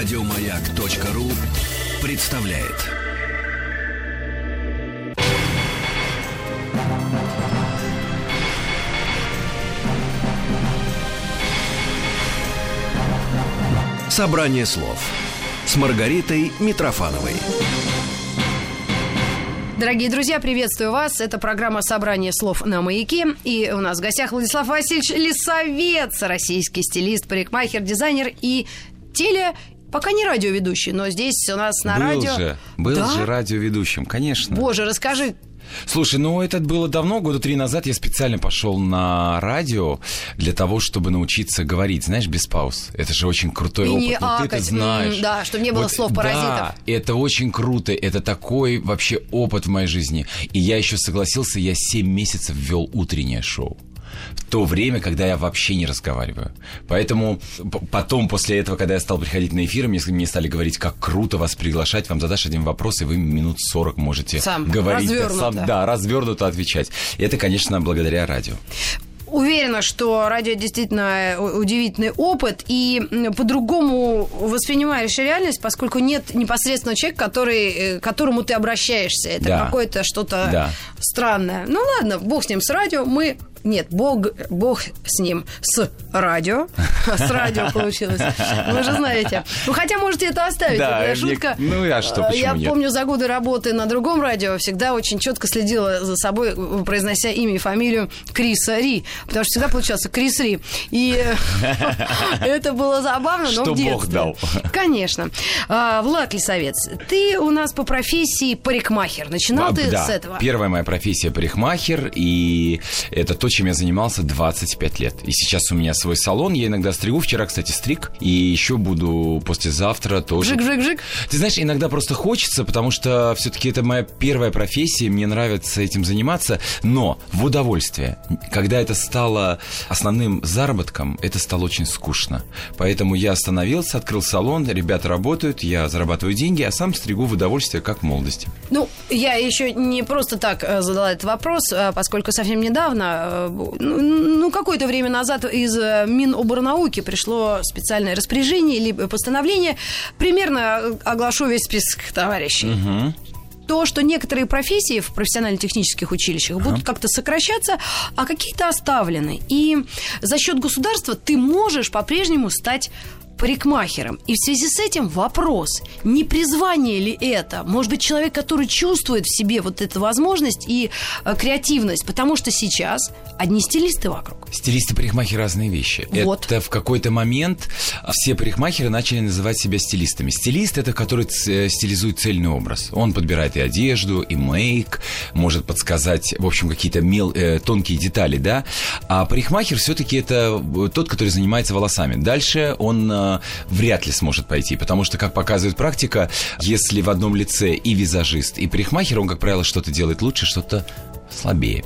Радиомаяк.ру представляет. Собрание слов с Маргаритой Митрофановой. Дорогие друзья, приветствую вас. Это программа «Собрание слов на маяке». И у нас в гостях Владислав Васильевич Лисовец, российский стилист, парикмахер, дизайнер и теле Пока не радиоведущий, но здесь у нас на был радио... Же, был да? же радиоведущим, конечно. Боже, расскажи, Слушай, ну это было давно, года три назад я специально пошел на радио для того, чтобы научиться говорить, знаешь, без пауз. Это же очень крутой И опыт. не ну, ты это знаешь. да, чтобы не было слов-паразитов. Да, это очень круто. Это такой вообще опыт в моей жизни. И я еще согласился, я 7 месяцев вел утреннее шоу в то время, когда я вообще не разговариваю. Поэтому потом, после этого, когда я стал приходить на эфир, мне, мне стали говорить, как круто вас приглашать, вам задашь один вопрос, и вы минут 40 можете Сам, говорить. развернуто. Сам, да, развернуто отвечать. Это, конечно, благодаря радио. Уверена, что радио действительно удивительный опыт, и по-другому воспринимаешь реальность, поскольку нет непосредственно человека, который, э, к которому ты обращаешься. Это Да. какое-то что-то Да. странное. Ну ладно, бог с ним, с радио мы... Нет, бог, бог с ним, с радио. С радио получилось. Вы же знаете. Ну, хотя можете это оставить. Да, мне- шутка. ну, а что, Я нет? помню, за годы работы на другом радио всегда очень четко следила за собой, произнося имя и фамилию Криса Ри. Потому что всегда получался Крис Ри. И это было забавно, но Что. Бог дал. Конечно. А, Влад Лисовец, ты у нас по профессии парикмахер. Начинал ты с этого? первая моя профессия парикмахер, и это то, чем я занимался 25 лет. И сейчас у меня свой салон, я иногда стригу. Вчера, кстати, стриг, и еще буду послезавтра тоже. Жик-жик-жик. Ты знаешь, иногда просто хочется, потому что все-таки это моя первая профессия, мне нравится этим заниматься, но в удовольствие. Когда это стало основным заработком, это стало очень скучно. Поэтому я остановился, открыл салон, ребята работают, я зарабатываю деньги, а сам стригу в удовольствие, как в молодости. Ну, я еще не просто так э, задала этот вопрос, а поскольку совсем недавно, э, ну, ну, какое-то время назад из э, Миноборнауки пришло специальное распоряжение или постановление. Примерно э, оглашу весь список товарищей. То, что некоторые профессии в профессионально-технических училищах будут как-то сокращаться, а какие-то оставлены. И за счет государства ты можешь по-прежнему стать парикмахером. И в связи с этим вопрос, не призвание ли это? Может быть, человек, который чувствует в себе вот эту возможность и э, креативность, потому что сейчас одни стилисты вокруг. Стилисты парикмахеры разные вещи. Вот. Это в какой-то момент все парикмахеры начали называть себя стилистами. Стилист это который ц- стилизует цельный образ. Он подбирает и одежду, и мейк, может подсказать, в общем, какие-то мел, э, тонкие детали, да. А парикмахер все-таки это э, тот, который занимается волосами. Дальше он э, вряд ли сможет пойти, потому что, как показывает практика, если в одном лице и визажист, и парикмахер, он, как правило, что-то делает лучше, что-то слабее.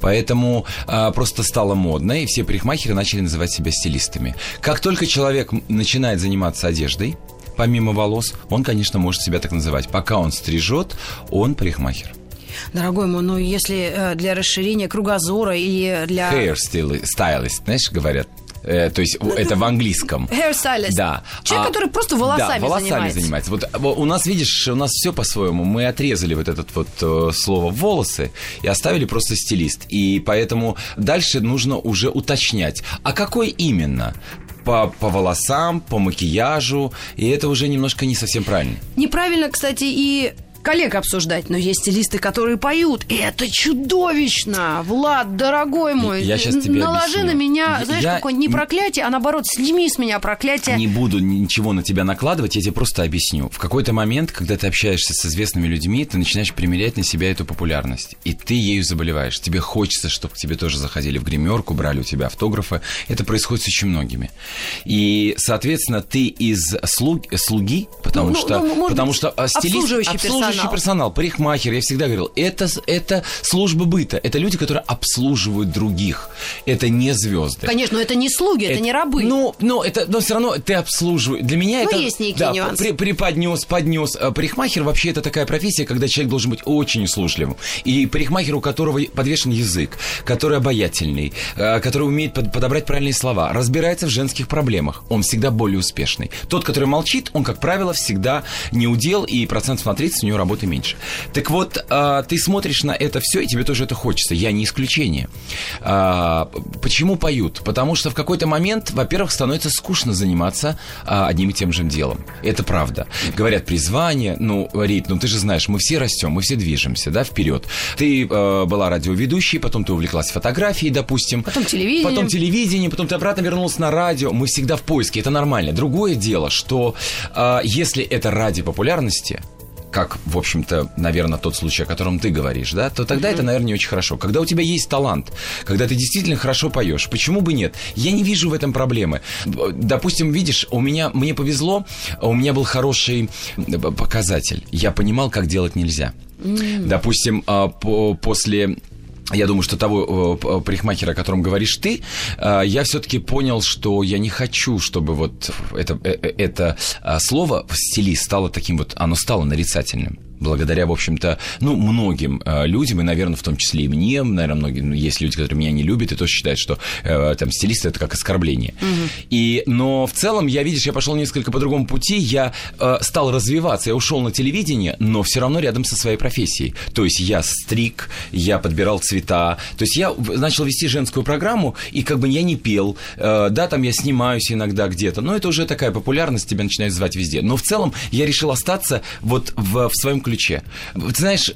Поэтому а, просто стало модно, и все парикмахеры начали называть себя стилистами. Как только человек начинает заниматься одеждой, помимо волос, он, конечно, может себя так называть. Пока он стрижет, он парикмахер. Дорогой мой, ну если э, для расширения кругозора или для... Hair styli- stylist, знаешь, говорят. Э, то есть это в английском. Hairstylist. Да. Человек, А- который просто волосами, да, волосами занимается. Вот а, у нас, видишь, у нас все по-своему. Мы отрезали вот это вот э, слово волосы и оставили просто стилист. И поэтому дальше нужно уже уточнять. А какой именно? По, по волосам, по макияжу, и это уже немножко не совсем правильно. Неправильно, кстати, и коллег обсуждать, но есть стилисты, которые поют. И это чудовищно! Влад, дорогой мой, Я щас тебе наложи объясню. на меня, знаешь, я- какое не проклятие, а наоборот, сними с меня проклятие. Не буду ничего на тебя накладывать, я тебе просто объясню. В какой-то момент, когда ты общаешься с известными людьми, ты начинаешь примерять на себя эту популярность. И ты ею заболеваешь. Тебе хочется, чтобы к тебе тоже заходили в гримерку, брали у тебя автографы. Это происходит с очень многими. И, соответственно, ты из слуг- слуги, потому Ну, ну, что, ну, потому быть, что а, стилист, обслуживающий персонаж. Обслуживающий персонал, парикмахер, я всегда говорил, это, это служба быта, это люди, которые обслуживают других. Это не звезды. Конечно, но это не слуги, это, это не рабы. Ну, но, это, но все равно ты обслуживаешь. Для меня ну, это... есть некий да, нюанс. При, преподнес, поднес. А парикмахер вообще это такая профессия, когда человек должен быть очень услужливым. И парикмахер, у которого подвешен язык, который обаятельный, а, который умеет подобрать правильные слова, разбирается в женских проблемах, он всегда более успешный. Тот, который молчит, он, как правило, всегда не удел, и процентов на 30 у него работы меньше. Так вот, а, ты смотришь на это все, и тебе тоже это хочется. Я не исключение. Почему поют? Потому что в какой-то момент, во-первых, становится скучно заниматься одним и тем же делом. Это правда. Говорят, призвание, ну, Рит, ну ты же знаешь, мы все растем, мы все движемся, да, вперед. Ты была радиоведущей, потом ты увлеклась фотографией, допустим. Потом телевидением. Потом телевидение, потом ты обратно вернулась на радио. Мы всегда в поиске, это нормально. Другое дело, что если это ради популярности, как, в общем-то, наверное, тот случай, о котором ты говоришь, да, то тогда mm-hmm. это, наверное, не очень хорошо. Когда у тебя есть талант, когда ты действительно хорошо поешь, почему бы нет? Я не вижу в этом проблемы. Допустим, видишь, у меня, мне повезло, у меня был хороший показатель. Я понимал, как делать нельзя. Mm-hmm. Допустим, а, после я думаю, что того э, парикмахера, о котором говоришь ты, э, я все-таки понял, что я не хочу, чтобы вот это, э, это слово стилист стало таким вот, оно стало нарицательным благодаря, в общем-то, ну, многим э, людям, и, наверное, в том числе и мне, наверное, многие, ну, есть люди, которые меня не любят и тоже считают, что э, там стилист это как оскорбление. Угу. И, но в целом, я, видишь, я пошел несколько по другому пути, я э, стал развиваться, я ушел на телевидение, но все равно рядом со своей профессией. То есть я стриг, я подбирал цвета, то есть я начал вести женскую программу, и как бы я не пел, э, да, там я снимаюсь иногда где-то, но это уже такая популярность, тебя начинают звать везде. Но в целом я решил остаться вот в, в своем ключе. Ты знаешь,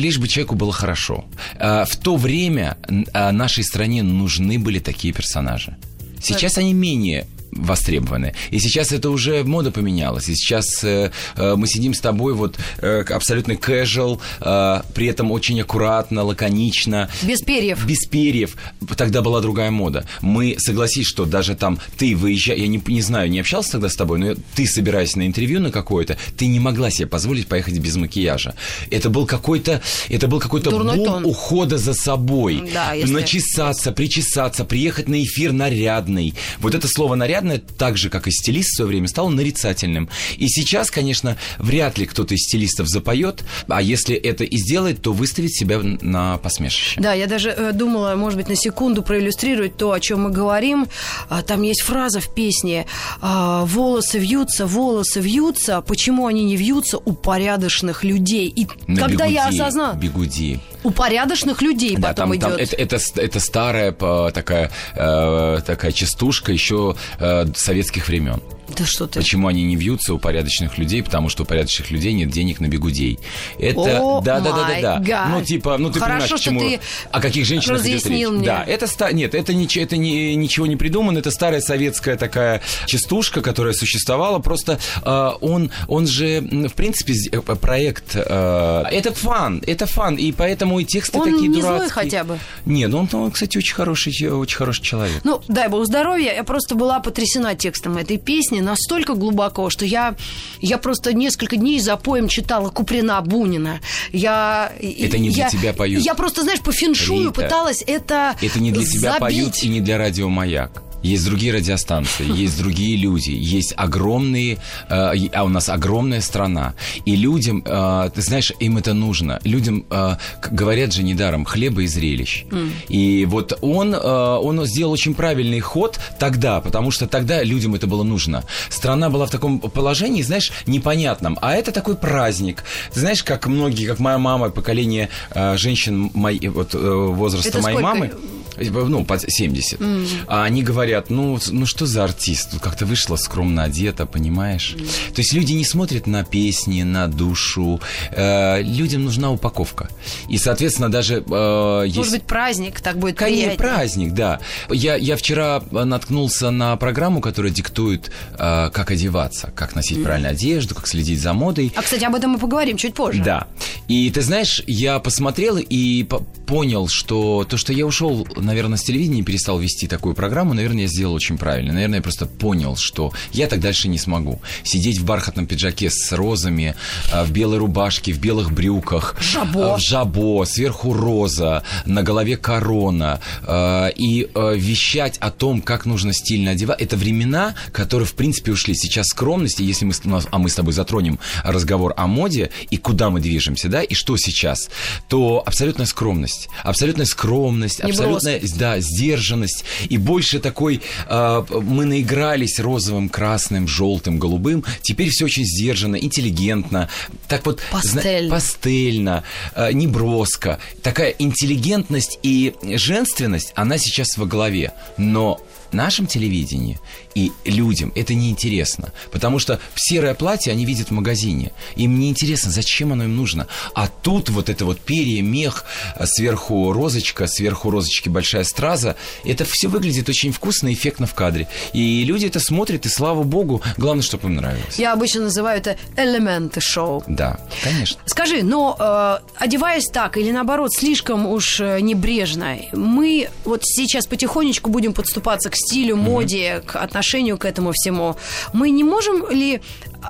лишь бы человеку было хорошо. А, в то время а, нашей стране нужны были такие персонажи. Сейчас они менее востребованы. И сейчас это уже мода поменялась. И сейчас э, э, мы сидим с тобой вот э, абсолютно casual, э, при этом очень аккуратно, лаконично. Без перьев. Без перьев. Тогда была другая мода. Мы, согласись, что даже там ты выезжаешь, я не, не знаю, не общался тогда с тобой, но ты, собираясь на интервью на какое-то, ты не могла себе позволить поехать без макияжа. Это был какой-то, это был какой-то бум тон. ухода за собой. Да, если... Начесаться, причесаться, приехать на эфир нарядный. Вот это слово нарядный наверное, так же, как и стилист в свое время, стал нарицательным. И сейчас, конечно, вряд ли кто-то из стилистов запоет, а если это и сделает, то выставит себя на посмешище. Да, я даже э, думала, может быть, на секунду проиллюстрировать то, о чем мы говорим. А, там есть фраза в песне а, «Волосы вьются, волосы вьются, почему они не вьются у порядочных людей?» И на когда бигуди, я осознала... Бигуди. У порядочных людей да, потом там, идет. Там, это, это, это старая такая, э, такая частушка еще э, советских времен. Да что ты. Почему они не вьются у порядочных людей? Потому что у порядочных людей нет денег на бегудей. Это, О, да, да, да, да, да. Ну, типа, ну ты Хорошо, понимаешь, к чему... Ты о каких женщинах идет речь. Мне. Да, это, ста... нет, это, нич... это не... ничего не придумано, это старая советская такая частушка, которая существовала, просто э, он, он же, в принципе, э, проект, э, это фан, это фан, и поэтому и тексты он такие не дурацкие. злой хотя бы? Нет, он, он, кстати, очень хороший, очень хороший человек. Ну, дай бог здоровья, я просто была потрясена текстом этой песни, настолько глубоко что я, я просто несколько дней за поем читала Куприна Бунина. Я, это не я, для тебя поют. Я просто, знаешь, по феншую Рита, пыталась это Это не для забить. тебя поют и не для радио «Маяк». Есть другие радиостанции, есть другие люди, есть огромные, э, а у нас огромная страна. И людям, э, ты знаешь, им это нужно. Людям, э, говорят же недаром, хлеба и зрелищ. Mm. И вот он, он сделал очень правильный ход тогда, потому что тогда людям это было нужно. Страна была в таком положении, знаешь, непонятном. А это такой праздник. Ты знаешь, как многие, как моя мама, поколение женщин моей, вот, возраста это моей сколько? мамы ну, под 70. Mm. А они говорят, ну, ну что за артист? Тут как-то вышла скромно одета, понимаешь? Mm. То есть люди не смотрят на песни, на душу. Э, людям нужна упаковка. И, соответственно, даже... Э, есть... Может быть, праздник, так будет Конечно, приятнее. праздник, да. Я, я вчера наткнулся на программу, которая диктует, э, как одеваться, как носить mm. правильную одежду, как следить за модой. А, кстати, об этом мы поговорим чуть позже. Да. И ты знаешь, я посмотрел и понял, что то, что я ушел наверное, с телевидения перестал вести такую программу, наверное, я сделал очень правильно. Наверное, я просто понял, что я так дальше не смогу. Сидеть в бархатном пиджаке с розами, а, в белой рубашке, в белых брюках. Жабо. а, Жабо, сверху роза, на голове корона. а, И вещать о том, как нужно стильно одевать. Это времена, которые, в принципе, ушли. Сейчас скромность, и если мы, а мы с тобой затронем разговор о моде и куда мы движемся, да, и что сейчас, то абсолютная скромность. Абсолютная скромность, абсолютная, да, сдержанность. И больше такой, а, мы наигрались розовым, красным, желтым, голубым. Теперь все очень сдержанно, интеллигентно. Так вот, зна- Пастельно. пастельно, э, неброско. Такая интеллигентность и женственность, она сейчас во главе. Но нашем телевидении и людям это неинтересно. Потому что серое платье они видят в магазине. Им неинтересно, зачем оно им нужно. А тут вот это вот перья, мех, а сверху розочка, сверху розочки большая страза. Это все выглядит очень вкусно и эффектно в кадре. И люди это смотрят, и слава богу, главное, чтобы им нравилось. Я обычно называю это элементы шоу. Да, конечно. Скажи, но э, одеваясь так или наоборот слишком уж э, небрежно, мы вот сейчас потихонечку будем подступаться к стилю, моде, к отношению к этому всему. Мы не можем ли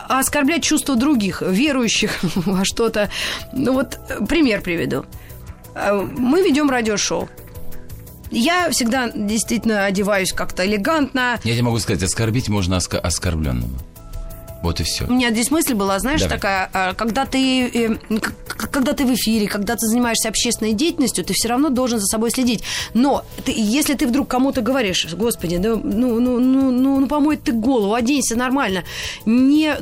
оскорблять чувства других, верующих во что-то? Ну вот пример приведу. Э, Мы ведем радиошоу. Я всегда действительно одеваюсь как-то элегантно, Я тебе могу сказать, оскорбить можно оска- оскорбленного. Вот и все. У меня здесь мысль была, знаешь, Давай. такая, а, когда ты, э, к- когда ты в эфире, когда ты занимаешься общественной деятельностью, ты все равно должен за собой следить. Но ты, если ты вдруг кому-то говоришь, господи, да, ну, ну, ну, ну, ну, помой ты голову, оденься нормально, не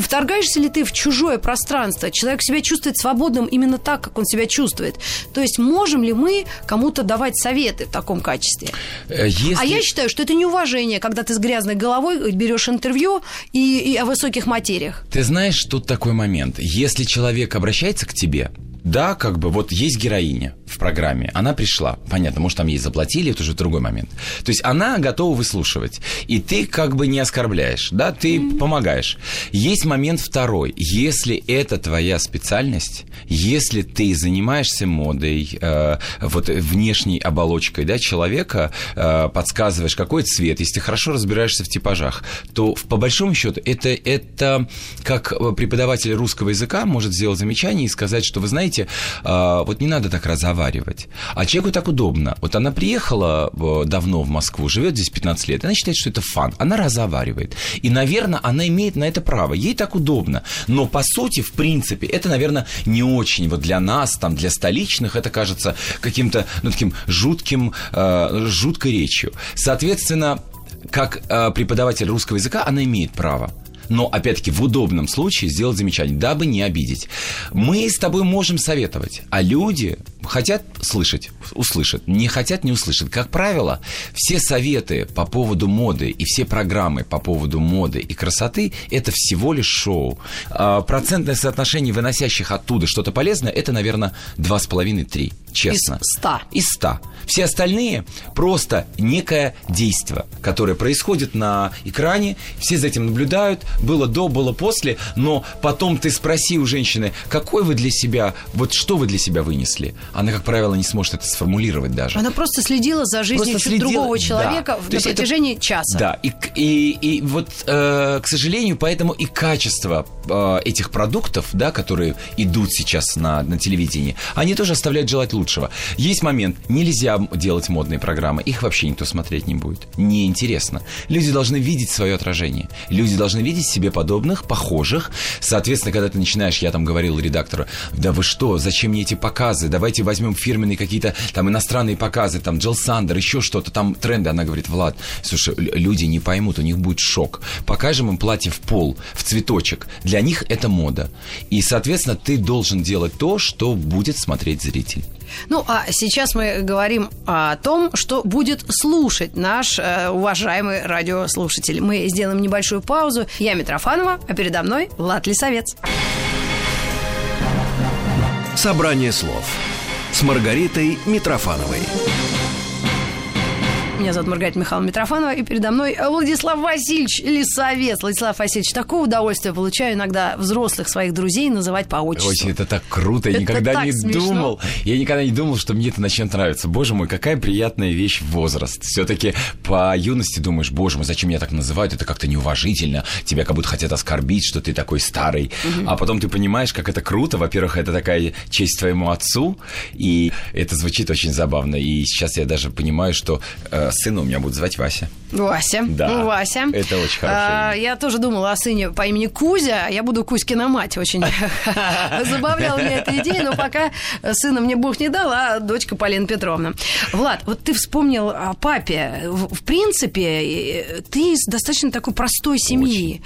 вторгаешься ли ты в чужое пространство? Человек себя чувствует свободным именно так, как он себя чувствует. То есть можем ли мы кому-то давать советы в таком качестве? Э, Если... А я считаю, что это неуважение, когда ты с грязной головой берешь интервью и, и о высоких материях. Ты знаешь, тут такой момент. Если человек обращается к тебе, да, как бы вот есть героиня в программе, она пришла, понятно, может там ей заплатили, это уже другой момент. То есть она готова выслушивать, и ты как бы не оскорбляешь, да, ты помогаешь. Есть момент второй, если это твоя специальность, если ты занимаешься модой, э, вот внешней оболочкой, да, человека, э, подсказываешь, какой цвет, если ты хорошо разбираешься в типажах, то по большому счету это, это как преподаватель русского языка может сделать замечание и сказать, что вы знаете, э, вот не надо так разговаривать. А человеку так удобно. Вот она приехала э, давно в Москву, живет здесь 15 лет, она считает, что это фан, она разговаривает. И, наверное, она имеет на это право, ей так удобно. Но, по сути, в принципе, это, наверное, не очень вот для нас, там, для столичных, это кажется каким-то, ну, таким жутким, э, жуткой речью. Соответственно, как э, преподаватель русского языка, она имеет право. Но, опять-таки, в удобном случае сделать замечание, дабы не обидеть. Мы с тобой можем советовать, а люди хотят слышать, услышат, не хотят, не услышат. Как правило, все советы по поводу моды и все программы по поводу моды и красоты – это всего лишь шоу. А процентное соотношение выносящих оттуда что-то полезное – это, наверное, 2,5-3, честно. Из 100. Из 100. Все остальные просто некое действие, которое происходит на экране, все за этим наблюдают, было до, было после, но потом ты спроси у женщины, какой вы для себя, вот что вы для себя вынесли. Она, как правило, не сможет это сформулировать даже. Она просто следила за жизнью Просто следила, другого да. человека То на есть это- протяжении часа. Да, и, и, и вот, э, к сожалению, поэтому и качество э, этих продуктов, да, которые идут сейчас на, на телевидении, они тоже оставляют желать лучшего. Есть момент, нельзя делать модные программы, их вообще никто смотреть не будет. Неинтересно. Люди должны видеть свое отражение. Люди должны видеть себе подобных, похожих. Соответственно, когда ты начинаешь, я там говорил редактору, да вы что, зачем мне эти показы? Давайте возьмем фирменные какие-то там иностранные показы, там Джилл Сандер, еще что-то, там тренды. Она говорит, Влад, слушай, люди не поймут, у них будет шок. Покажем им платье в пол, в цветочек. Для них это мода. И, соответственно, ты должен делать то, что будет смотреть зритель. Ну, а сейчас мы говорим о том, что будет слушать наш э, уважаемый радиослушатель. Мы сделаем небольшую паузу. Я Митрофанова, а передо мной Влад Лисовец. Собрание слов с Маргаритой Митрофановой. Меня зовут Маргарита Михайловна Митрофанова, и передо мной Владислав Васильевич Лисовец. Владислав Васильевич, такое удовольствие получаю иногда взрослых своих друзей называть по отчеству. Очень это так круто, я Это никогда не смешно. думал. Я никогда не думал, что мне это начнет нравиться. Боже мой, какая приятная вещь возраст. Все-таки по юности думаешь, боже мой, зачем меня так называют? Это как-то неуважительно. Тебя как будто хотят оскорбить, что ты такой старый. А потом ты понимаешь, как это круто. Во-первых, это такая честь твоему отцу, и это звучит очень забавно. И сейчас я даже понимаю, что э, сына у меня будут звать Вася. Вася. Да. Вася. Это очень хорошее А, я тоже думала о сыне по имени Кузя. Я буду Кузькина мать. Очень забавляла меня эта идея, но пока сына мне Бог не дал, а дочка Полина Петровна. Влад, вот ты вспомнил о папе. В, в принципе, э, ты из достаточно такой простой семьи.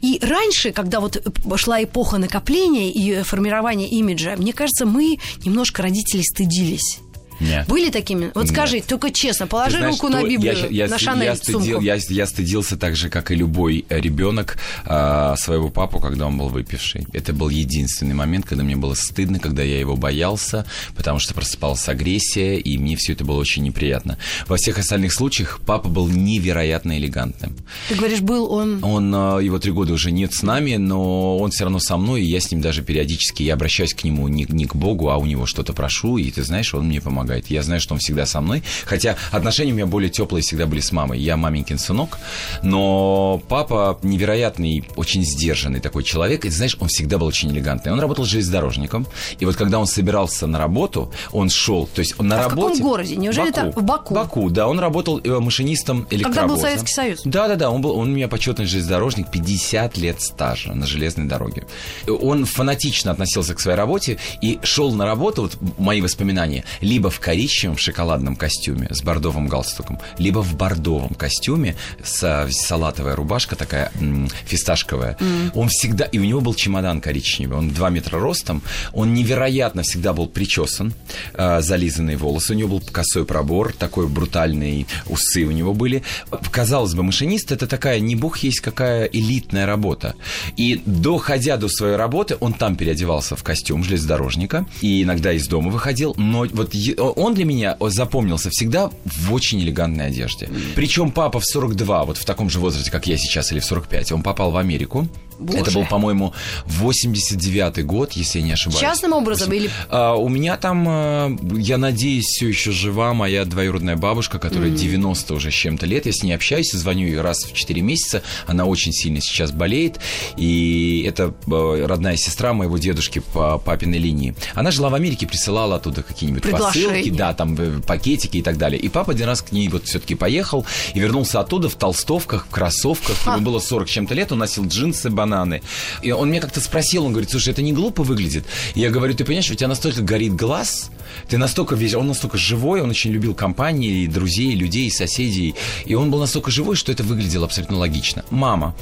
И раньше, когда вот шла эпоха накопления и формирования имиджа, мне кажется, мы немножко родители стыдились. Нет. Были такими? Вот Нет. скажи, только честно, положи знаешь, руку на Библию, я, я, на я Шанель стыдил- сумку. я, я стыдился так же, как и любой э, ребенок а, своего папу, когда он был выпивший. Это был единственный момент, когда мне было стыдно, когда я его боялся, потому что просыпалась агрессия, и мне все это было очень неприятно. Во всех остальных случаях папа был невероятно элегантным. Ты говоришь, был он... Он, э, его три года уже нет с нами, но он все равно со мной, и я с ним даже периодически, я обращаюсь к нему не, не к Богу, а у него что-то прошу, и ты знаешь, он мне помогает. Я знаю, что он всегда со мной, хотя отношения у меня более теплые всегда были с мамой. Я маменькин сынок, но папа невероятный, очень сдержанный такой человек, и знаешь, он всегда был очень элегантный. Он работал железнодорожником, и вот когда он собирался на работу, он шел, то есть он на А в каком работе... городе? Неужели это в Баку? Баку, да, он работал э, машинистом электровоза. был Советский Союз? Да, да, да, он был, он у меня почетный железнодорожник, 50 лет стажа на железной дороге. Он фанатично относился к своей работе и шел на работу, вот мои воспоминания, либо в коричневом шоколадном костюме с бордовым галстуком, либо в бордовом костюме с а, салатовая рубашка такая м, фисташковая. Он всегда, и у него был чемодан коричневый, он 2 метра ростом, он невероятно всегда был причесан, а, зализанные волосы, у него был косой пробор, такой брутальный, усы у него были. Казалось бы, машинист это такая, не бог есть какая элитная работа. И доходя до своей работы, он там переодевался в костюм железнодорожника и иногда из дома выходил, но вот он для меня запомнился всегда в очень элегантной одежде. Причем папа в 42, вот в таком же возрасте, как я сейчас, или в 45, он попал в Америку. Боже. Это был, по-моему, 89-й год, если я не ошибаюсь. Частным образом или... А, у меня там, а, я надеюсь, все еще жива моя двоюродная бабушка, которая 90 уже с чем-то лет. Я с ней общаюсь, звоню ей раз в 4 месяца. Она очень сильно сейчас болеет. И это а, родная сестра моего дедушки по папиной линии. Она жила в Америке, присылала оттуда какие-нибудь посылки, да, там э, пакетики и так далее. И папа один раз к ней вот все-таки поехал и вернулся оттуда в толстовках, в кроссовках. Ему было 40 с чем-то лет, он носил джинсы, бананы. И он меня как-то спросил, он говорит, слушай, это не глупо выглядит? И я говорю, ты понимаешь, у тебя настолько горит глаз, ты настолько весь, он настолько живой, он очень любил компании, и друзей, и людей, и соседей. И он был настолько живой, что это выглядело абсолютно логично. Мама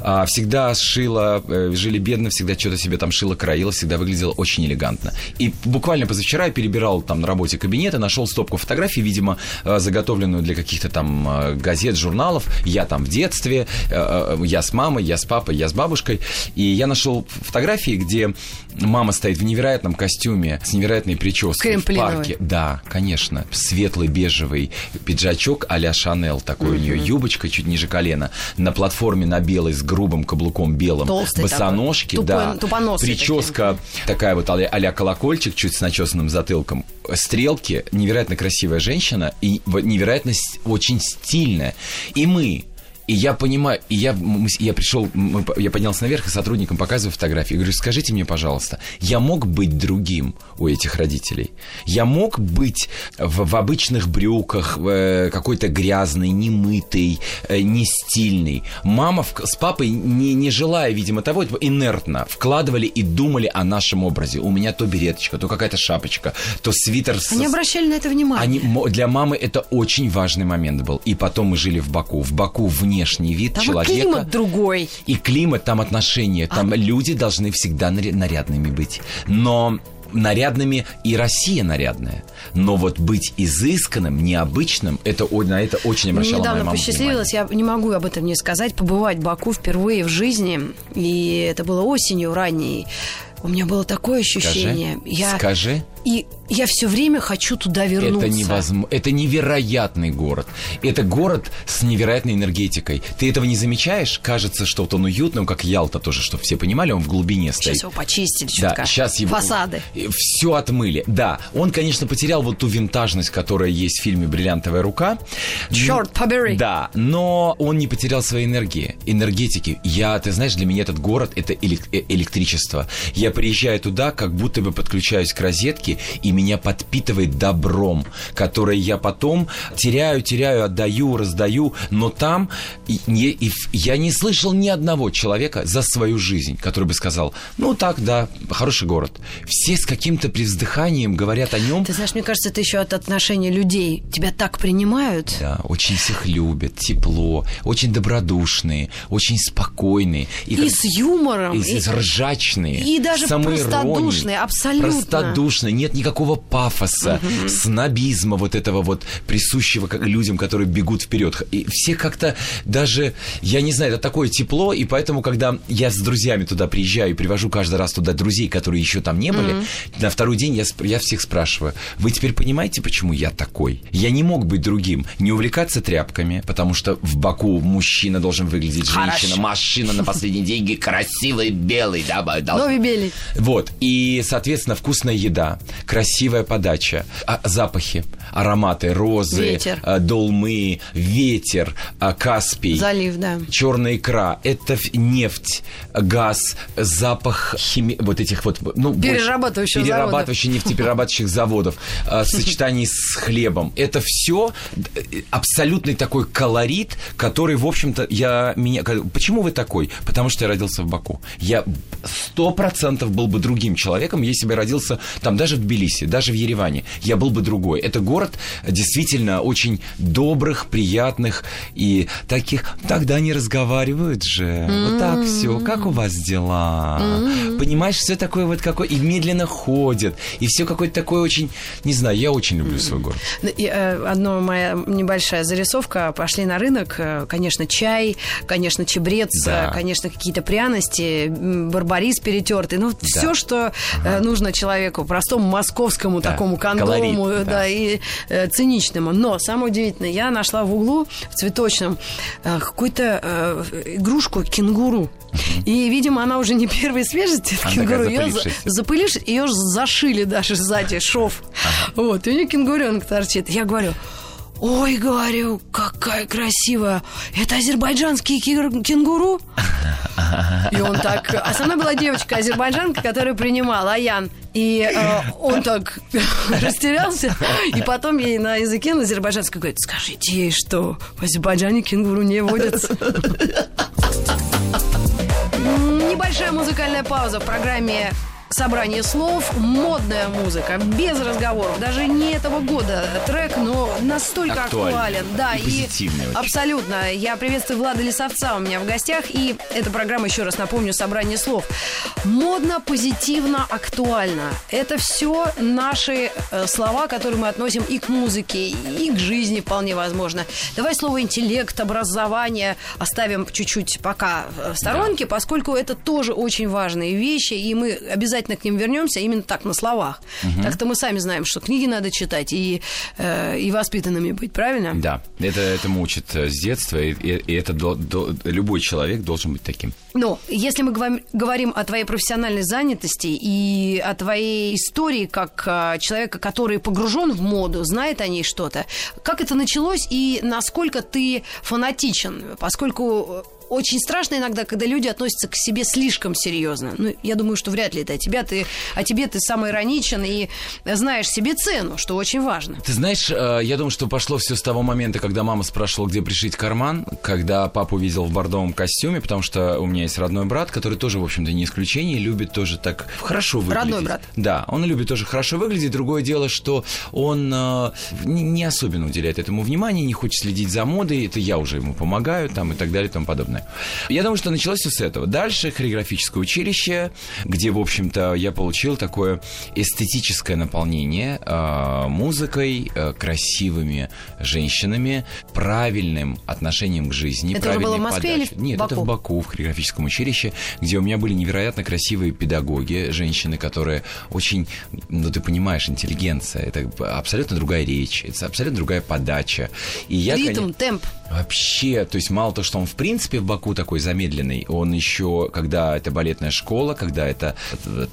а, всегда шила, э, жили бедно, всегда что-то себе там шила, краила, всегда выглядела очень элегантно. И буквально позавчера я перебирал там на работе кабинета, нашел стопку фотографий, видимо, э, заготовленную для каких-то там э, газет, журналов. Я там в детстве, я с мамой, я с папой, я с бабушкой. И я нашел фотографии, где мама стоит в невероятном костюме, с невероятной прической в парке. Да, конечно. Светлый бежевый пиджачок а-ля Шанел такой у нее, юбочка чуть ниже колена, на платформе на белой с грубым каблуком белым, Толстый босоножки, такой, да, прическа такая вот а-ля, колокольчик, чуть с начесанным затылком, стрелки, невероятно красивая женщина и невероятно очень стильная. И мы и я понимаю, и я, я пришел, я поднялся наверх и сотрудникам показываю фотографии. Говорю, скажите мне, пожалуйста, я мог быть другим у этих родителей? Я мог быть в, в обычных брюках, э, какой-то грязный, немытый, э, не стильный. Мама в- с папой, не, не желая, видимо, того, типа, инертно вкладывали и думали о нашем образе. У меня то береточка, то какая-то шапочка, то свитер с... Они обращали на это внимание. Они, для мамы это очень важный момент был. И потом мы жили в Баку. В Баку внешний вид Там человека. климат другой. И климат, там отношения. Там люди должны всегда наря- нарядными быть. Но нарядными и Россия нарядная. Но вот быть изысканным, необычным, это, на это очень обращала моя недавно мама посчастливилось, я не могу об этом не сказать, побывать в Баку впервые в жизни. И это было осенью ранней. У меня было такое внимание. ощущение. Скажи, Я... скажи. И я все время хочу туда вернуться. Это невозможно. Это невероятный город. Это город с невероятной энергетикой. Ты этого не замечаешь? Кажется, что вот он уютный, как Ялта тоже, чтобы все понимали, он в глубине стоит. Сейчас его почистили чутка. Да, сейчас его... Фасады. Все отмыли. Да, он, конечно, потерял вот ту винтажность, которая есть в фильме «Бриллиантовая рука». Черт побери. Да, но он не потерял своей энергии, энергетики. Я, ты знаешь, для меня этот город — это э, электричество. Я приезжаю туда, как будто бы подключаюсь к розетке, и меня подпитывает добром, которое я потом теряю, теряю, отдаю, раздаю, но там и, не, и, я не слышал ни одного человека за свою жизнь, который бы сказал, ну так, да, хороший город. Все с каким-то привздыханием говорят о нем. Ты знаешь, мне кажется, это еще от отношения людей. Тебя так принимают. Да, очень всех любят, тепло, очень добродушные, очень спокойные. И, и как... с юмором. И, и, и ржачные. И даже простодушные, абсолютно. Простодушные, нет никакого пафоса, угу. снобизма вот этого вот присущего людям, которые бегут вперед. И все как-то даже, я не знаю, это такое тепло, и поэтому, когда я с друзьями туда приезжаю и привожу каждый раз туда друзей, которые еще там не были, угу. на второй день я, я всех спрашиваю, вы теперь понимаете, почему я такой? Я не мог быть другим, не увлекаться тряпками, потому что в Баку мужчина должен выглядеть женщина, Хорошо. машина на последние деньги, красивый, белый, да, Новый белый. Вот, и, соответственно, вкусная еда, красивая подача, а, запахи, ароматы, розы, ветер. А, долмы, ветер, а, Каспий. Залив, да. Черная икра. Это нефть, газ, запах хими... вот этих вот... Ну, перерабатывающих перерабатывающих нефтеперерабатывающих заводов в сочетании с хлебом. Это все абсолютный такой колорит, который, в общем-то, я меня... Почему вы такой? Потому что я родился в Баку. Я сто процентов был бы другим человеком, если бы я родился там даже в Тбилиси, даже в Ереване. Я был бы другой. Это город действительно очень добрых, приятных и таких... Тогда не разговаривают же. Mm-hmm. Вот так все. Как у вас дела? Mm-hmm. Понимаешь, все такое вот какое... И медленно ходят. И все какое-то такое очень... Не знаю, я очень люблю свой город. И, э, одно моя небольшая зарисовка. Пошли на рынок. Э, конечно, чай, конечно, чебрец, да. конечно, какие-то пряности, барбарис перетертый. Ну, да. все, что ага. нужно человеку, простому московскому да. такому кондому, да. да, и э, циничному. Но самое удивительное, я нашла в углу в цветочном э, какую-то э, игрушку кенгуру. И, видимо, она уже не первой свежести, она кенгуру. Ее запылишь, ее зашили даже сзади, шов. Ага. Вот, и у нее кенгуренок торчит. Я говорю, Ой, говорю, какая красивая. Это азербайджанский кенгуру? И он так... А со мной была девочка азербайджанка, которая принимала, Аян. И э, он так растерялся. И потом ей на языке на азербайджанском говорит, скажите ей, что в Азербайджане кенгуру не водятся. Небольшая музыкальная пауза в программе собрание слов, модная музыка, без разговоров. Даже не этого года трек, но настолько Актуальный. актуален. Да, и, и абсолютно. Я приветствую Влада Лисовца у меня в гостях. И эта программа, еще раз напомню, собрание слов. Модно, позитивно, актуально. Это все наши э, слова, которые мы относим и к музыке, и к жизни вполне возможно. Давай слово интеллект, образование оставим чуть-чуть пока в сторонке, да. поскольку это тоже очень важные вещи, и мы обязательно обязательно к ним вернемся именно так, на словах. Угу. Так-то мы сами знаем, что книги надо читать и, э, и воспитанными быть, правильно? Да, это этому учат э, с детства, и, и это до, до, любой человек должен быть таким. Но если мы говорим о твоей профессиональной занятости и о твоей истории как э, человека, который погружен в моду, знает о ней что-то, как это началось и насколько ты фанатичен, поскольку очень страшно иногда, когда люди относятся к себе слишком серьезно. Ну, я думаю, что вряд ли это о тебя. Ты, о тебе ты самый ироничен и знаешь себе цену, что очень важно. Ты знаешь, э, я думаю, что пошло все с того момента, когда мама спрашивала, где пришить карман, когда папу видел в бордовом костюме, потому что у меня есть родной брат, который тоже, в общем-то, не исключение, любит тоже так хорошо выглядеть. Родной брат. Да, он любит тоже хорошо выглядеть. Другое дело, что он э, не особенно уделяет этому внимания, не хочет следить за модой. Это я уже ему помогаю там и так далее и тому подобное. Знаю. Я думаю, что началось все с этого. Дальше хореографическое училище, где, в общем-то, я получил такое эстетическое наполнение э, музыкой, э, красивыми женщинами, правильным отношением к жизни. Это уже было в Москве подачей. или в Нет, Баку? это в Баку, в хореографическом училище, где у меня были невероятно красивые педагоги, женщины, которые очень, ну ты понимаешь, интеллигенция, это абсолютно другая речь, это абсолютно другая подача. И я, Ритм, конечно, темп. Вообще, то есть мало то, что он в принципе Баку такой замедленный, он еще, когда это балетная школа, когда это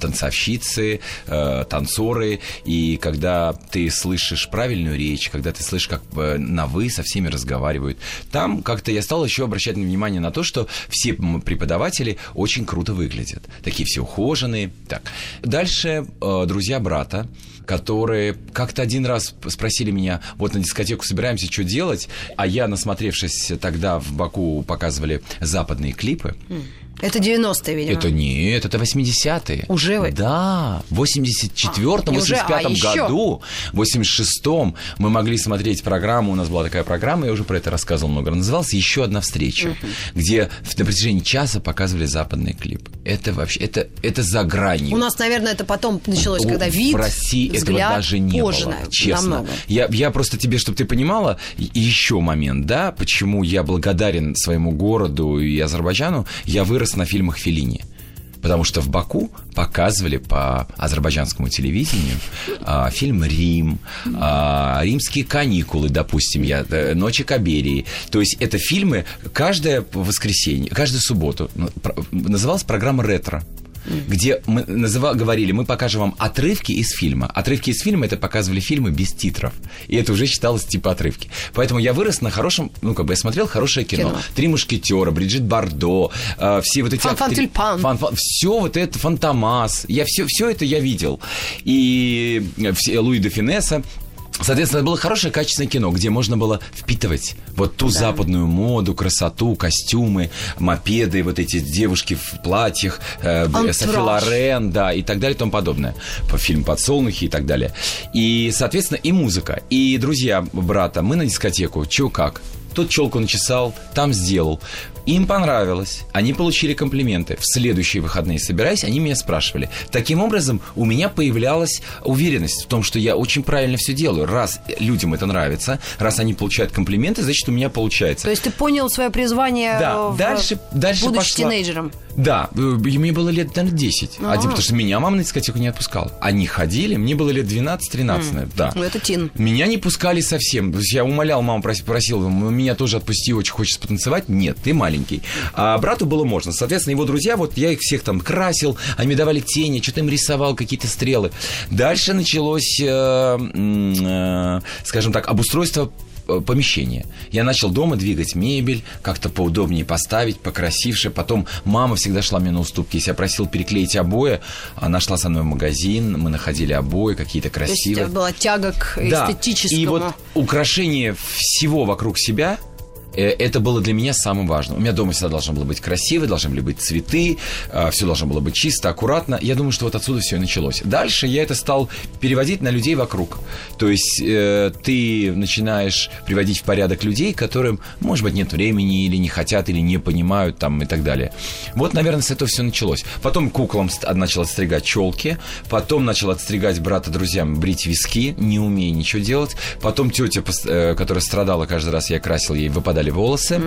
танцовщицы, э, танцоры, и когда ты слышишь правильную речь, когда ты слышишь, как э, на «вы» со всеми разговаривают, там как-то я стал еще обращать внимание на то, что все преподаватели очень круто выглядят. Такие все ухоженные. Так. Дальше э, друзья брата, которые как-то один раз спросили меня, вот на дискотеку собираемся, что делать, а я, насмотревшись тогда в Баку, показывали западные клипы. Это 90-е, видимо. Это нет, это 80-е. Уже вы? Да, в 84-м, А, и уже, 85-м а еще? году, в 86-м мы могли смотреть программу, у нас была такая программа, я уже про это рассказывал много, называлась «Еще одна встреча», где в- на протяжении часа показывали западные клипы. Это вообще, это, это за гранью. У нас, наверное, это потом началось, когда вид, В России взгляд, этого даже не позже, было, честно. намного. Я, я просто тебе, чтобы ты понимала, еще момент, да, почему я благодарен своему городу и Азербайджану, я вырос на фильмах Феллини. Потому что в Баку показывали по азербайджанскому телевидению а, фильм «Рим», а, «Римские каникулы», допустим, я, э, «Ночи Каберии». То есть это фильмы каждое воскресенье, каждую субботу. Называлась программа «Ретро» где мы называ- говорили, мы покажем вам отрывки из фильма. Отрывки из фильма это показывали фильмы без титров. И это уже считалось типа отрывки. Поэтому я вырос на хорошем, ну как бы я смотрел хорошее кино. Кино. Три мушкетера, Бриджит Бардо, э, все вот эти Фан-фан тюльпан. все вот это, Фантомас. Я все, все это я видел. И э, все, Луи де Фюнеса. Соответственно, это было хорошее, качественное кино, где можно было впитывать вот ту западную моду, красоту, костюмы, мопеды, вот эти девушки в платьях, э. Софи Лорен, да, и так далее, и тому подобное. По фильм «Подсолнухи» и так далее. И, соответственно, и музыка. И друзья брата, мы на дискотеку, чё как? Тут челку начесал, там сделал. Им понравилось. Они получили комплименты. В следующие выходные, собираясь, они меня спрашивали. Таким образом, у меня появлялась уверенность в том, что я очень правильно все делаю. Раз людям это нравится, раз они получают комплименты, значит, у меня получается. То есть ты понял свое призвание Да, в- дальше, дальше будучи пошла- тинейджером. Да, э, мне было лет, наверное, 10. А. Один, потому что меня мама на дискотеку не отпускала. Они ходили, мне было лет 12-13, наверное, да. Ну, это тин. Меня не пускали совсем. То есть я умолял маму, прос- просил, «М, меня тоже отпусти, очень хочется потанцевать. Нет, ты маленький. А брату было можно. Соответственно, его друзья, вот я их всех там красил, они мне давали тени, что-то им рисовал, какие-то стрелы. Дальше началось, э, э, скажем так, обустройство э, помещения. Я начал дома двигать мебель, как-то поудобнее поставить, покрасивше. Потом мама всегда шла мне на уступки. Если я просил переклеить обои, она шла со мной в магазин, мы находили обои какие-то То есть красивые. была тяга к Да. эстетическому. И вот украшение всего вокруг себя это было для меня самым важным. У меня дома всегда должно было быть красиво, должны были быть цветы, все должно было быть чисто, аккуратно. Я думаю, что вот отсюда все и началось. Дальше я это стал переводить на людей вокруг. То есть э, ты начинаешь приводить в порядок людей, которым, может быть, нет времени, или не хотят, или не понимают там и так далее. Вот, наверное, с этого все началось. Потом куклам начал отстригать челки, потом начал отстригать брата друзьям брить виски, не умея ничего делать. Потом тетя, э, которая страдала каждый раз, я красил, ей выпадали волосы,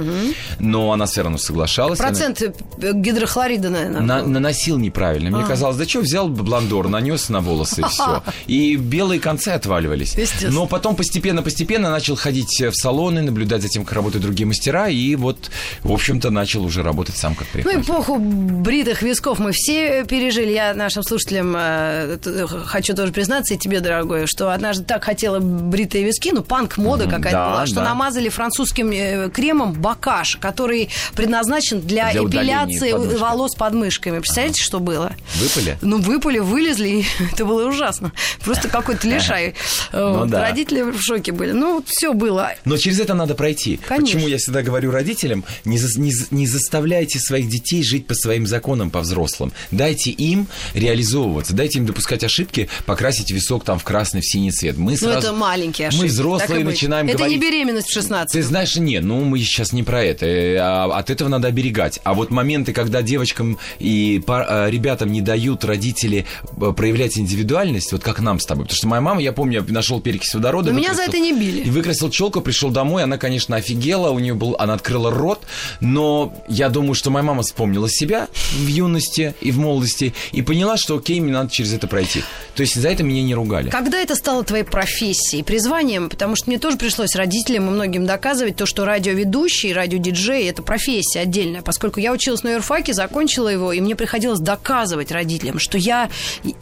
но она все равно соглашалась. Она- Процент э, гидрохлорида, наверное. на- наносил неправильно. Мне казалось, да что, взял блондор, нанес на волосы и все. И белые концы отваливались. Но потом постепенно-постепенно начал ходить в салоны, наблюдать за тем, как работают другие мастера, и вот, в общем-то, начал уже работать сам как Ну, парикмахер. эпоху бритых висков мы все пережили. Я нашим слушателям э, хочу тоже признаться, и тебе, дорогой, что однажды так хотела бритые виски, ну, панк-мода какая-то да, была, что да. намазали французским э, кремом бакаш, который предназначен для, Для эпиляции подмышек. волос под мышками. Представляете, что было? Выпали? Ну, выпали, вылезли, и это было ужасно. Просто какой-то лишай. Ну Вот, да. Родители в шоке были. Ну, все было. Но через это надо пройти. Конечно. Почему я всегда говорю родителям, не, за- не за- не заставляйте своих детей жить по своим законам, по взрослым. Дайте им реализовываться, дайте им допускать ошибки, покрасить висок там в красный, в синий цвет. Мы Ну, сразу... это маленькие ошибки. Мы взрослые начинаем Это говорить... не беременность в 16. Ты знаешь, нет, ну ну, мы сейчас не про это. Э, а от этого надо оберегать. А вот моменты, когда девочкам и пар, ребятам не дают родители проявлять индивидуальность, вот как нам с тобой. Потому что моя мама, я помню, я нашел перекись водорода. Но меня за это не били. И выкрасил челку, пришел домой, она, конечно, офигела, у нее был, она открыла рот, но я думаю, что моя мама вспомнила себя в юности и в молодости и поняла, что окей, мне надо через это пройти. То есть за это меня не ругали. Когда это стало твоей профессией, призванием? Потому что мне тоже пришлось родителям и многим доказывать то, что радиоведущий, радиодиджей – это профессия отдельная. Поскольку я училась на юрфаке, закончила его, и мне приходилось доказывать родителям, что я,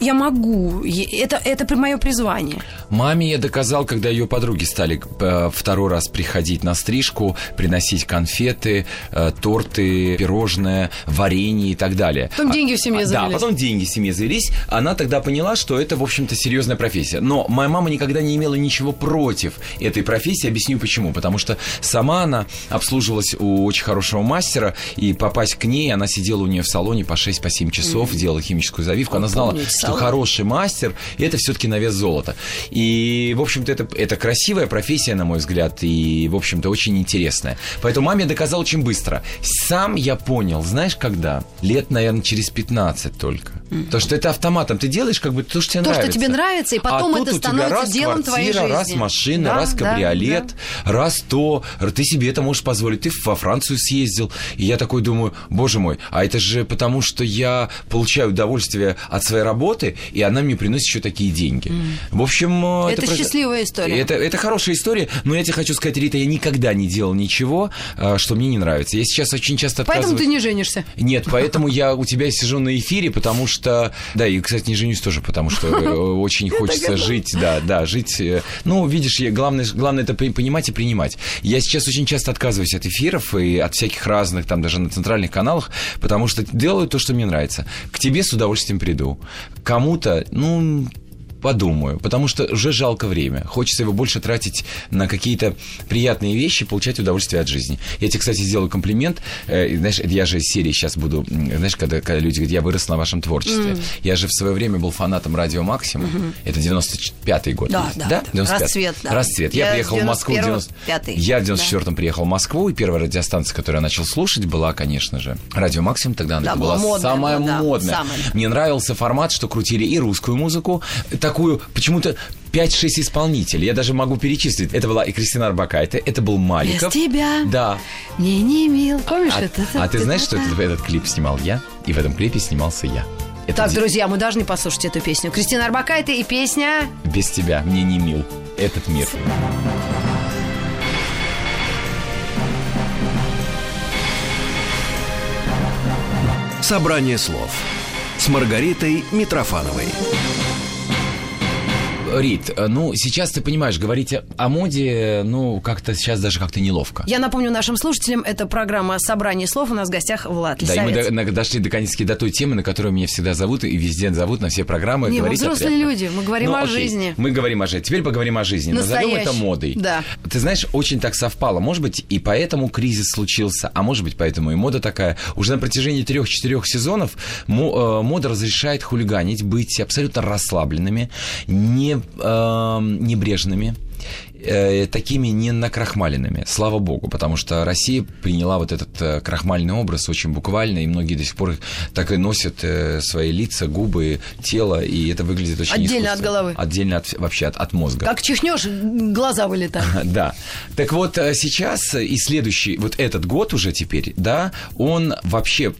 я могу, это, это мое призвание. Маме я доказал, когда ее подруги стали э, второй раз приходить на стрижку, приносить конфеты, э, торты, пирожное, варенье и так далее. Потом деньги в семье завелись. Да, потом деньги в семье завелись. Она тогда поняла, что это, в общем-то, серьезная профессия. Но моя мама никогда не имела ничего против этой профессии. Объясню почему. Потому что сама она обслуживалась у очень хорошего мастера, и попасть к ней, она сидела у нее в салоне по 6-7 по часов, mm-hmm. делала химическую завивку. Она знала, что хороший мастер, и это все-таки на вес золота. И, в общем-то, это, это красивая профессия, на мой взгляд, и, в общем-то, очень интересная. Поэтому маме доказал очень быстро. Сам я понял, знаешь, когда? Лет, наверное, через 15 только. Mm-hmm. То, что это автоматом. Ты делаешь как бы то, что тебе то, нравится. что тебе нравится, и потом а это становится раз делом квартира, твоей жизни. раз машина, да, раз кабриолет, да, да. раз то. Ты себе это можешь позволить. Ты во Францию съездил. И я такой думаю, боже мой, а это же потому, что я получаю удовольствие от своей работы, и она мне приносит еще такие деньги. Mm. В общем... Это, это счастливая история. Это, это хорошая история, но я тебе хочу сказать, Рита, я никогда не делал ничего, а, что мне не нравится. Я сейчас очень часто Поэтому ты не женишься. Нет, поэтому я у тебя сижу на эфире, потому что... Да, и, кстати, не женюсь тоже, потому что э, очень хочется жить, да, да, жить. Э, ну, видишь, главное, главное это понимать и принимать. Я сейчас очень часто отказываюсь от эфиров и от всяких разных, там, даже на центральных каналах, потому что делаю то, что мне нравится. К тебе с удовольствием приду. Кому-то, ну, подумаю, потому что уже жалко время. Хочется его больше тратить на какие-то приятные вещи, получать удовольствие от жизни. Я тебе, кстати, сделаю комплимент. Э, знаешь, я же из серии сейчас буду, знаешь, когда, когда люди говорят, я вырос на вашем творчестве. Mm. Я же в свое время был фанатом Радио Максимум. Mm-hmm. Это 95-й год. Да, да, да. 95 Расцвет, да. Расцвет. Я, я приехал в Москву в 90... Я в 94-м да. приехал в Москву, и первая радиостанция, которую я начал слушать, была, конечно же, Радио Максимум. Тогда она да, была, модная, самая была, модная. Самая. Мне нравился формат, что крутили и русскую музыку, такую почему-то 5-6 исполнителей. Я даже могу перечислить. Это была и Кристина Арбакайте, это был Маликов. Без тебя. Да. Мне не мил. Помнишь а, это? А, а ты знаешь, что этот, этот клип снимал я? И в этом клипе снимался я. Это так, друзья, мы должны послушать эту песню. Кристина Арбакайте и песня... Без тебя мне не мил этот мир. Собрание слов с Маргаритой Митрофановой. Рит, ну, сейчас ты понимаешь, говорить о моде, ну, как-то сейчас даже как-то неловко. Я напомню нашим слушателям, это программа «Собрание слов». У нас в гостях Влад Да, и мы до, дошли наконец-таки до той темы, на которую меня всегда зовут, и везде зовут на все программы. Не, мы взрослые люди, мы говорим ну, о окей, жизни. Мы говорим о жизни. Теперь поговорим о жизни. Настоящий. Назовем это модой. Да. Ты знаешь, очень так совпало. Может быть, и поэтому кризис случился, а может быть, поэтому и мода такая. Уже на протяжении трех-четырех сезонов э, мода разрешает хулиганить, быть абсолютно расслабленными, не э, небрежными, э, такими не накрахмаленными, слава богу, потому что Россия приняла вот этот э, крахмальный образ очень буквально, и многие до сих пор так и носят э, свои лица, губы, тело, и это выглядит очень Отдельно от головы. Отдельно от, вообще от, от мозга. Как чихнешь, глаза вылетают. Да. Так вот, э, сейчас и следующий, вот этот год уже теперь, да, он вообще,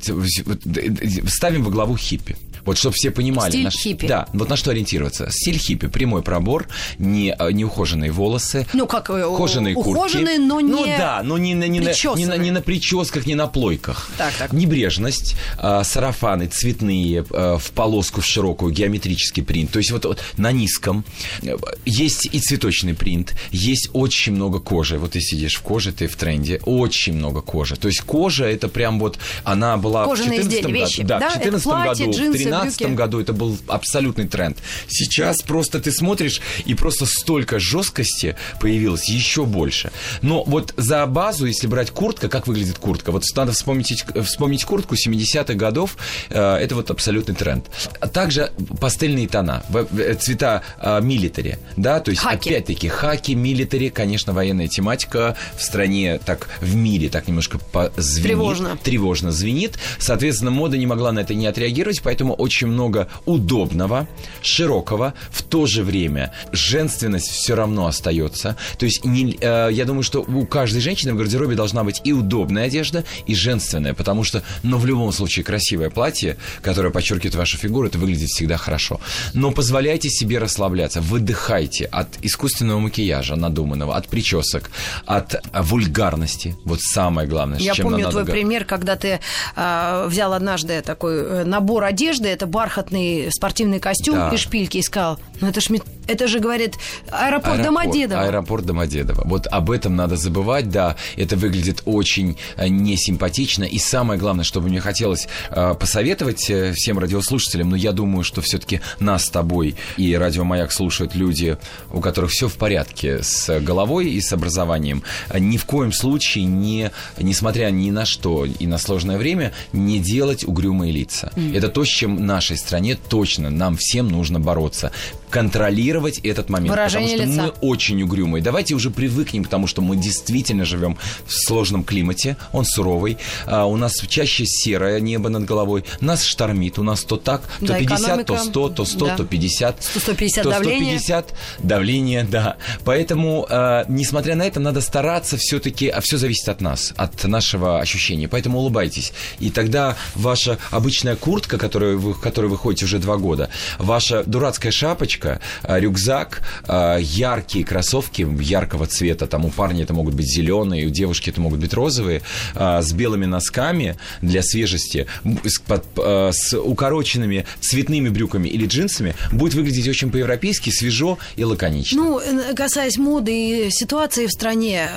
ставим во главу хиппи. Вот чтобы все понимали. Стиль на, хиппи. Да, вот на что ориентироваться. Стиль хиппи. Прямой пробор, не, э, неухоженные волосы. Ну, как э, кожаные ухоженные, куртки. но не Ну да, но не, не, не, на, не, на, не на прическах, не на плойках. Так, так. Небрежность, э, сарафаны цветные, э, в полоску, в широкую, геометрический принт. То есть вот, вот на низком. Есть и цветочный принт, есть очень много кожи. Вот ты сидишь в коже, ты в тренде. Очень много кожи. То есть кожа это прям вот, она была Кожаные в 14 изделия, году. вещи. Да, да, в 14 году, платье, в 13 2012 году это был абсолютный тренд. Сейчас просто ты смотришь, и просто столько жесткости появилось, еще больше. Но вот за базу, если брать куртка, как выглядит куртка? Вот надо вспомнить, вспомнить куртку 70-х годов, э, это вот абсолютный тренд. Также пастельные тона, э, цвета милитари, да, то есть хаки. опять-таки хаки, милитари, конечно, военная тематика в стране, так в мире так немножко звенит. Тревожно. Тревожно звенит. Соответственно, мода не могла на это не отреагировать, поэтому очень много удобного, широкого, в то же время женственность все равно остается. То есть не, э, я думаю, что у каждой женщины в гардеробе должна быть и удобная одежда, и женственная, потому что, ну, в любом случае, красивое платье, которое подчеркивает вашу фигуру, это выглядит всегда хорошо. Но позволяйте себе расслабляться, выдыхайте от искусственного макияжа надуманного, от причесок, от вульгарности. Вот самое главное, Я помню твой пример, когда ты э, взял однажды такой э, набор одежды, это бархатный спортивный костюм да. и шпильки, и сказал, ну это ж это же, говорит, аэропорт, аэропорт Домодедово. Аэропорт Домодедово. Вот об этом надо забывать, да. Это выглядит очень э, несимпатично. И самое главное, что бы мне хотелось э, посоветовать э, всем радиослушателям, но я думаю, что все-таки нас с тобой и Радио Маяк слушают люди, у которых все в порядке с головой и с образованием. Ни в коем случае, не, несмотря ни на что и на сложное время, не делать угрюмые лица. Mm. Это то, с чем нашей стране точно нам всем нужно бороться контролировать этот момент. Выражение потому что лица. мы очень угрюмые. Давайте уже привыкнем к тому, что мы действительно живем в сложном климате, он суровый, а у нас чаще серое небо над головой, нас штормит, у нас то так, то да, 50, экономика. то 100, то 100, да. то 50. 150 то давление. 150 давление, да. Поэтому, э, несмотря на это, надо стараться все-таки, а все зависит от нас, от нашего ощущения. Поэтому улыбайтесь. И тогда ваша обычная куртка, которую вы, которой вы ходите уже два года, ваша дурацкая шапочка, сумочка, а, рюкзак, а, яркие кроссовки яркого цвета. Там у парня это могут быть зеленые, у девушки это могут быть розовые, а, с белыми носками для свежести, с, под, с укороченными цветными брюками или джинсами, будет выглядеть очень по-европейски, свежо и лаконично. Ну, касаясь моды и ситуации в стране,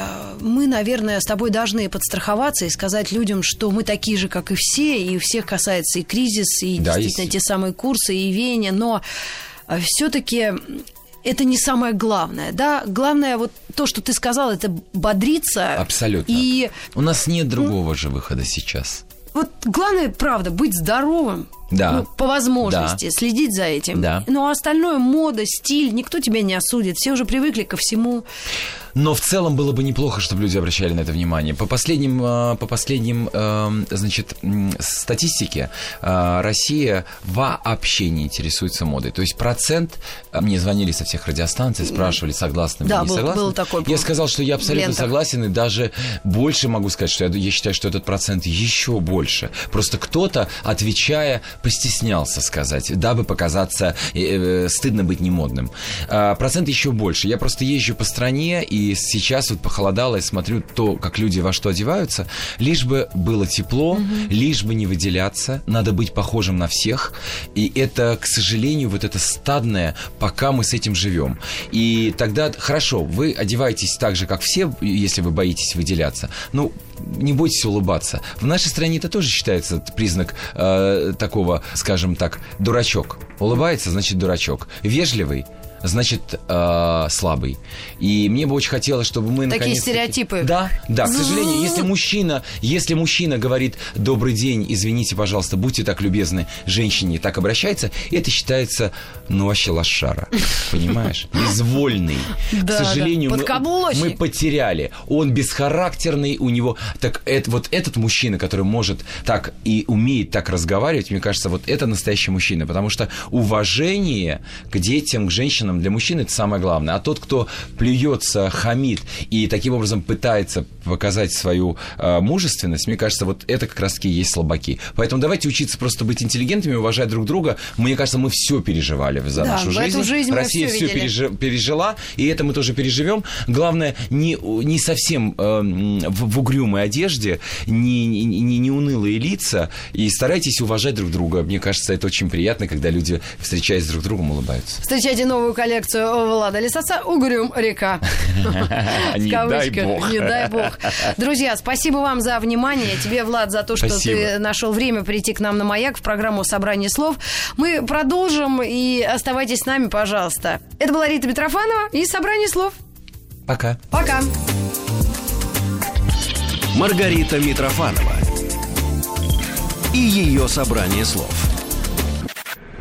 мы, наверное, с тобой должны подстраховаться и сказать людям, что мы такие же, как и все, и у всех касается и кризис, и да, действительно те самые курсы, и веяния, но все-таки это не самое главное, да? Главное вот то, что ты сказал, это бодриться. Абсолютно. И у нас нет другого ну, же выхода сейчас. Вот главное, правда, быть здоровым. Да. Ну, по возможности, да. следить за этим. Да. Ну, а остальное мода, стиль, никто тебя не осудит. Все уже привыкли ко всему. Но в целом было бы неплохо, чтобы люди обращали на это внимание. По последним, э, по последним эм, значит, статистике, э, Россия вообще не интересуется модой. То есть процент... Э, мне звонили со всех радиостанций, спрашивали, согласны да, вы, не был, согласны. Был такой, я сказал, что я абсолютно лентах. согласен, и даже больше могу сказать, что я, я считаю, что этот процент еще больше. Просто кто-то, отвечая, постеснялся сказать, дабы показаться, э, стыдно быть немодным. Э, процент еще больше. Я просто езжу по стране, и и сейчас вот похолодало, и смотрю то, как люди во что одеваются, лишь бы было тепло, угу. лишь бы не выделяться, надо быть похожим на всех. И это, к сожалению, вот это стадное, пока мы с этим живем. И тогда, хорошо, вы одеваетесь так же, как все, если вы боитесь выделяться. Ну, не бойтесь улыбаться. В нашей стране это тоже считается признак э, такого, скажем так, дурачок. Улыбается, значит дурачок. Вежливый, значит э, слабый. И мне бы очень хотелось, чтобы мы Такие стереотипы. Да, да. К сожалению, если мужчина, если мужчина говорит «добрый день, извините, пожалуйста, будьте так любезны», женщине так обращается, это считается, ну, вообще лошара. Понимаешь? Безвольный. К сожалению, мы потеряли. Он бесхарактерный, у него... Так это, вот этот мужчина, который может так и умеет так разговаривать, мне кажется, вот это настоящий мужчина. Потому что уважение к детям, к женщинам, женщинам, для мужчин это самое главное. А тот, кто плюется, хамит и таким образом пытается показать свою э, мужественность, мне кажется, вот это как раз-таки есть слабаки. Поэтому давайте учиться просто быть интеллигентами, уважать друг друга. Мне кажется, мы все переживали за да, нашу жизнь. жизнь Россия все, все пережи, пережила, и это мы тоже переживем. Главное, не, не совсем э, в, в угрюмой одежде, не, не, не, не унылые лица, и старайтесь уважать друг друга. Мне кажется, это очень приятно, когда люди, встречаясь друг с другом, улыбаются. Встречайте новую коллекцию Влада Лисаца «Угрюм река». Не дай бог. Не дай бог. Друзья, спасибо вам за внимание. Тебе, Влад, за то, что ты нашел время прийти к нам на «Маяк» в программу «Собрание слов». Мы продолжим, и оставайтесь с нами, пожалуйста. Это была Рита Митрофанова и «Собрание слов». Пока. Пока. Маргарита Митрофанова и ее собрание слов.